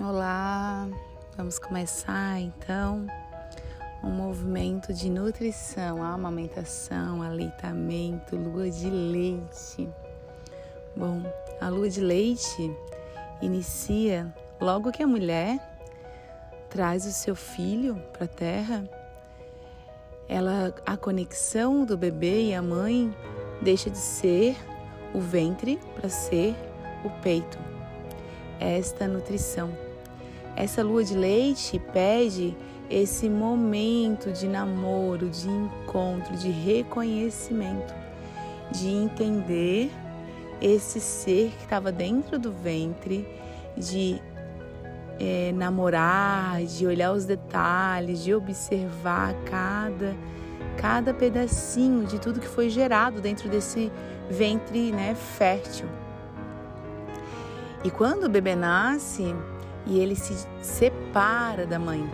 Olá, vamos começar então um movimento de nutrição, amamentação, aleitamento, lua de leite. Bom, a lua de leite inicia logo que a mulher traz o seu filho para a terra. Ela, a conexão do bebê e a mãe deixa de ser o ventre para ser o peito. Esta nutrição essa lua de leite pede esse momento de namoro, de encontro, de reconhecimento, de entender esse ser que estava dentro do ventre, de é, namorar, de olhar os detalhes, de observar cada cada pedacinho de tudo que foi gerado dentro desse ventre, né, fértil. E quando o bebê nasce, e ele se separa da mãe.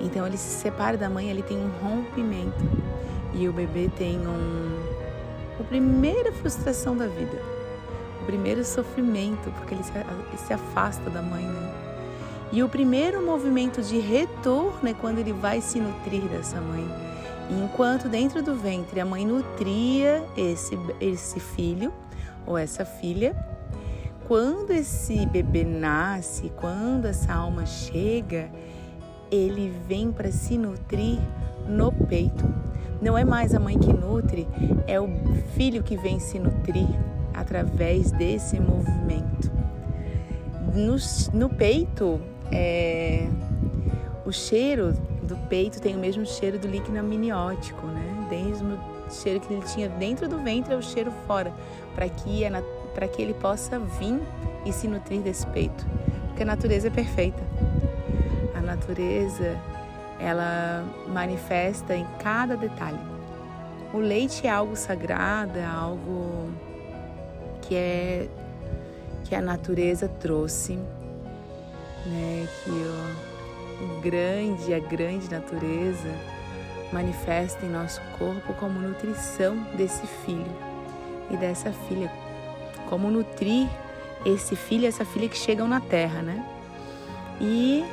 Então ele se separa da mãe, ele tem um rompimento e o bebê tem um a primeira frustração da vida, o primeiro sofrimento porque ele se, afasta da mãe, né? E o primeiro movimento de retorno é quando ele vai se nutrir dessa mãe. E enquanto dentro do ventre a mãe nutria esse, esse filho ou essa filha, quando esse bebê nasce, quando essa alma chega, ele vem para se nutrir no peito. Não é mais a mãe que nutre, é o filho que vem se nutrir através desse movimento. No, no peito, é, o cheiro do peito tem o mesmo cheiro do líquido amniótico, né? Desde o cheiro que ele tinha dentro do ventre é o cheiro fora, para que a para que ele possa vir e se nutrir desse peito, porque a natureza é perfeita. A natureza ela manifesta em cada detalhe. O leite é algo sagrado, é algo que é que a natureza trouxe, né? Que o, o grande, a grande natureza manifesta em nosso corpo como nutrição desse filho e dessa filha como nutrir esse filho essa filha que chegam na terra, né? E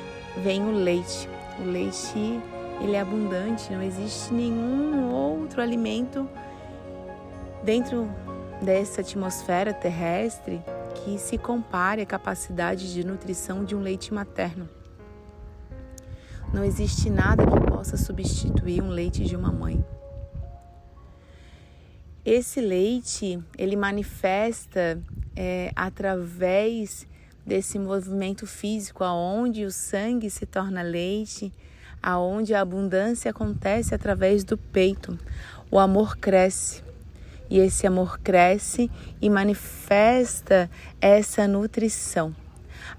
vem o leite. O leite, ele é abundante, não existe nenhum outro alimento dentro dessa atmosfera terrestre que se compare à capacidade de nutrição de um leite materno. Não existe nada que possa substituir um leite de uma mãe. Esse leite ele manifesta é, através desse movimento físico, aonde o sangue se torna leite, aonde a abundância acontece através do peito. O amor cresce e esse amor cresce e manifesta essa nutrição.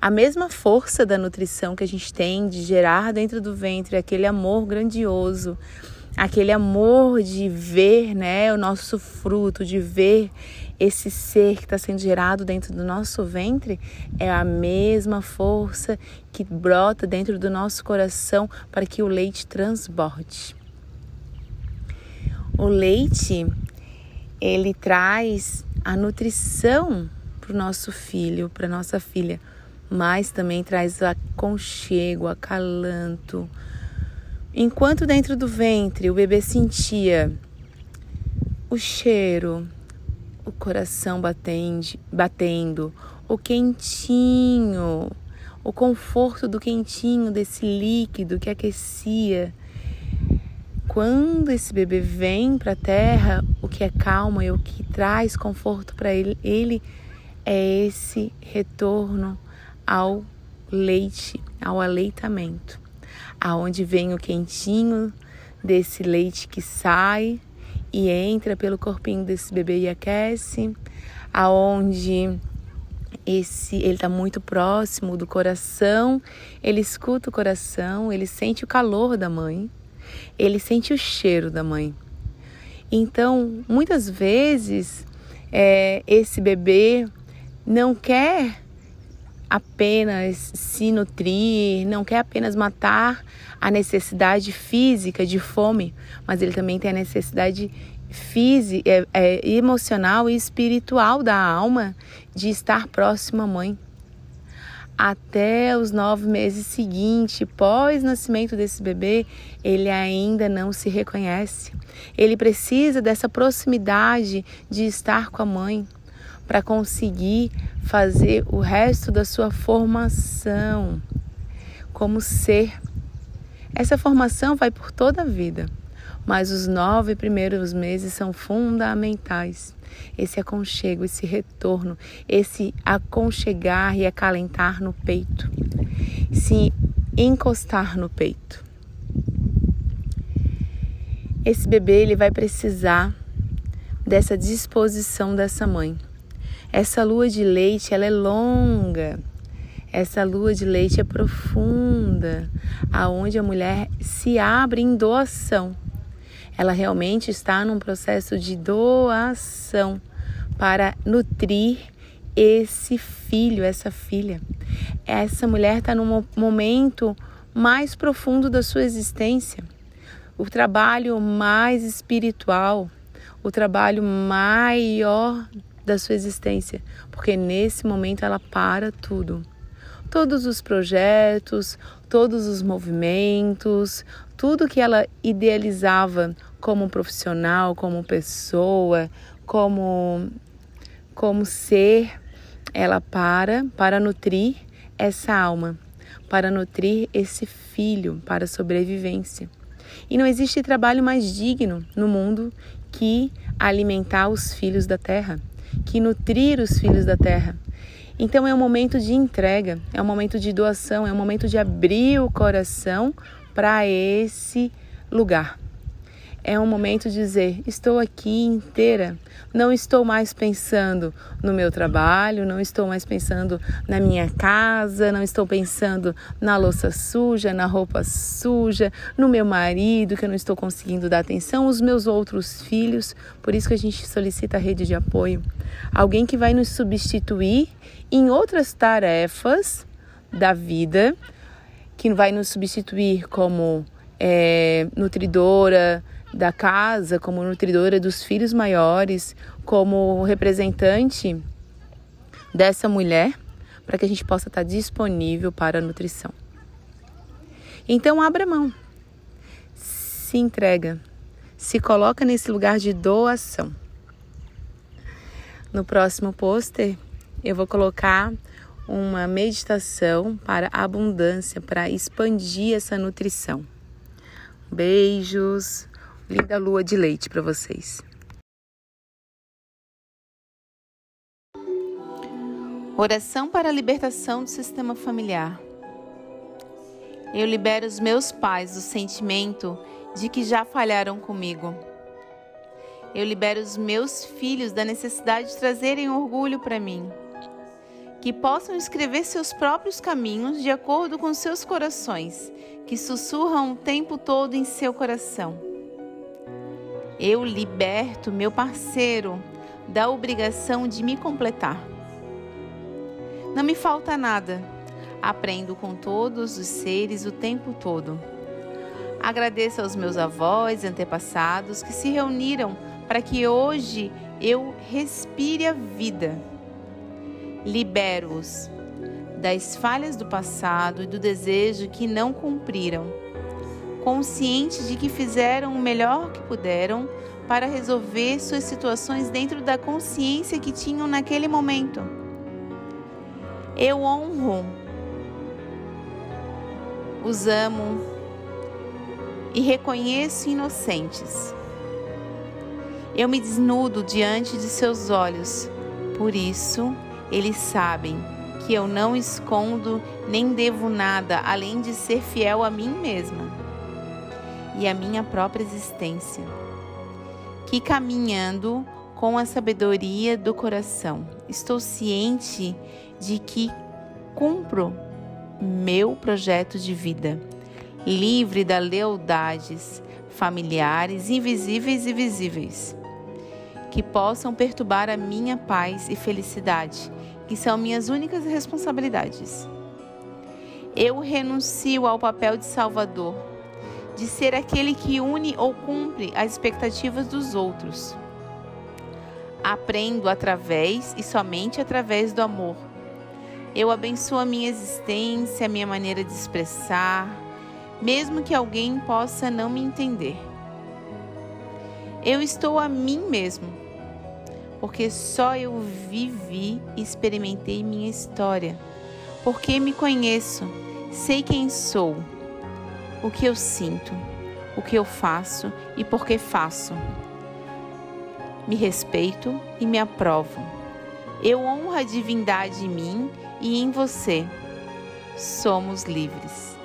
A mesma força da nutrição que a gente tem de gerar dentro do ventre aquele amor grandioso aquele amor de ver né, o nosso fruto, de ver esse ser que está sendo gerado dentro do nosso ventre, é a mesma força que brota dentro do nosso coração para que o leite transborde. O leite, ele traz a nutrição para o nosso filho, para nossa filha, mas também traz aconchego, acalanto, Enquanto dentro do ventre o bebê sentia o cheiro, o coração batende, batendo, o quentinho, o conforto do quentinho desse líquido que aquecia. Quando esse bebê vem para a terra, o que é calma e o que traz conforto para ele, ele é esse retorno ao leite, ao aleitamento aonde vem o quentinho desse leite que sai e entra pelo corpinho desse bebê e aquece, aonde esse ele está muito próximo do coração, ele escuta o coração, ele sente o calor da mãe, ele sente o cheiro da mãe. Então, muitas vezes é, esse bebê não quer apenas se nutrir, não quer apenas matar a necessidade física de fome, mas ele também tem a necessidade física, é, é, emocional e espiritual da alma de estar próximo à mãe. até os nove meses seguintes, pós nascimento desse bebê, ele ainda não se reconhece. Ele precisa dessa proximidade de estar com a mãe para conseguir fazer o resto da sua formação como ser. Essa formação vai por toda a vida, mas os nove primeiros meses são fundamentais esse aconchego, esse retorno, esse aconchegar e acalentar no peito, se encostar no peito. Esse bebê ele vai precisar dessa disposição dessa mãe. Essa lua de leite, ela é longa. Essa lua de leite é profunda, aonde a mulher se abre em doação ela realmente está num processo de doação para nutrir esse filho, essa filha. Essa mulher está num momento mais profundo da sua existência, o trabalho mais espiritual, o trabalho maior da sua existência, porque nesse momento ela para tudo. Todos os projetos, todos os movimentos, tudo que ela idealizava como profissional, como pessoa, como como ser, ela para para nutrir essa alma, para nutrir esse filho para sobrevivência. E não existe trabalho mais digno no mundo que alimentar os filhos da terra, que nutrir os filhos da terra. Então é um momento de entrega, é um momento de doação, é um momento de abrir o coração para esse lugar. É um momento de dizer: estou aqui inteira, não estou mais pensando no meu trabalho, não estou mais pensando na minha casa, não estou pensando na louça suja, na roupa suja, no meu marido que eu não estou conseguindo dar atenção, os meus outros filhos. Por isso que a gente solicita a rede de apoio. Alguém que vai nos substituir em outras tarefas da vida que vai nos substituir como é, nutridora da casa, como nutridora dos filhos maiores, como representante dessa mulher, para que a gente possa estar disponível para a nutrição. Então, abra mão, se entrega, se coloca nesse lugar de doação. No próximo pôster, eu vou colocar uma meditação para abundância, para expandir essa nutrição. Beijos, linda lua de leite para vocês. Oração para a libertação do sistema familiar. Eu libero os meus pais do sentimento de que já falharam comigo. Eu libero os meus filhos da necessidade de trazerem orgulho para mim que possam escrever seus próprios caminhos de acordo com seus corações, que sussurram o tempo todo em seu coração. Eu liberto meu parceiro da obrigação de me completar. Não me falta nada. Aprendo com todos os seres o tempo todo. Agradeço aos meus avós e antepassados que se reuniram para que hoje eu respire a vida libero-os das falhas do passado e do desejo que não cumpriram, conscientes de que fizeram o melhor que puderam para resolver suas situações dentro da consciência que tinham naquele momento. Eu honro, os amo e reconheço inocentes. Eu me desnudo diante de seus olhos, por isso, eles sabem que eu não escondo nem devo nada além de ser fiel a mim mesma e a minha própria existência. Que caminhando com a sabedoria do coração, estou ciente de que cumpro meu projeto de vida, livre das lealdades familiares, invisíveis e visíveis, que possam perturbar a minha paz e felicidade que são minhas únicas responsabilidades. Eu renuncio ao papel de salvador, de ser aquele que une ou cumpre as expectativas dos outros. Aprendo através e somente através do amor. Eu abençoo a minha existência, a minha maneira de expressar, mesmo que alguém possa não me entender. Eu estou a mim mesmo, porque só eu vivi e experimentei minha história, porque me conheço, sei quem sou, o que eu sinto, o que eu faço e por que faço. Me respeito e me aprovo. Eu honro a divindade em mim e em você. Somos livres.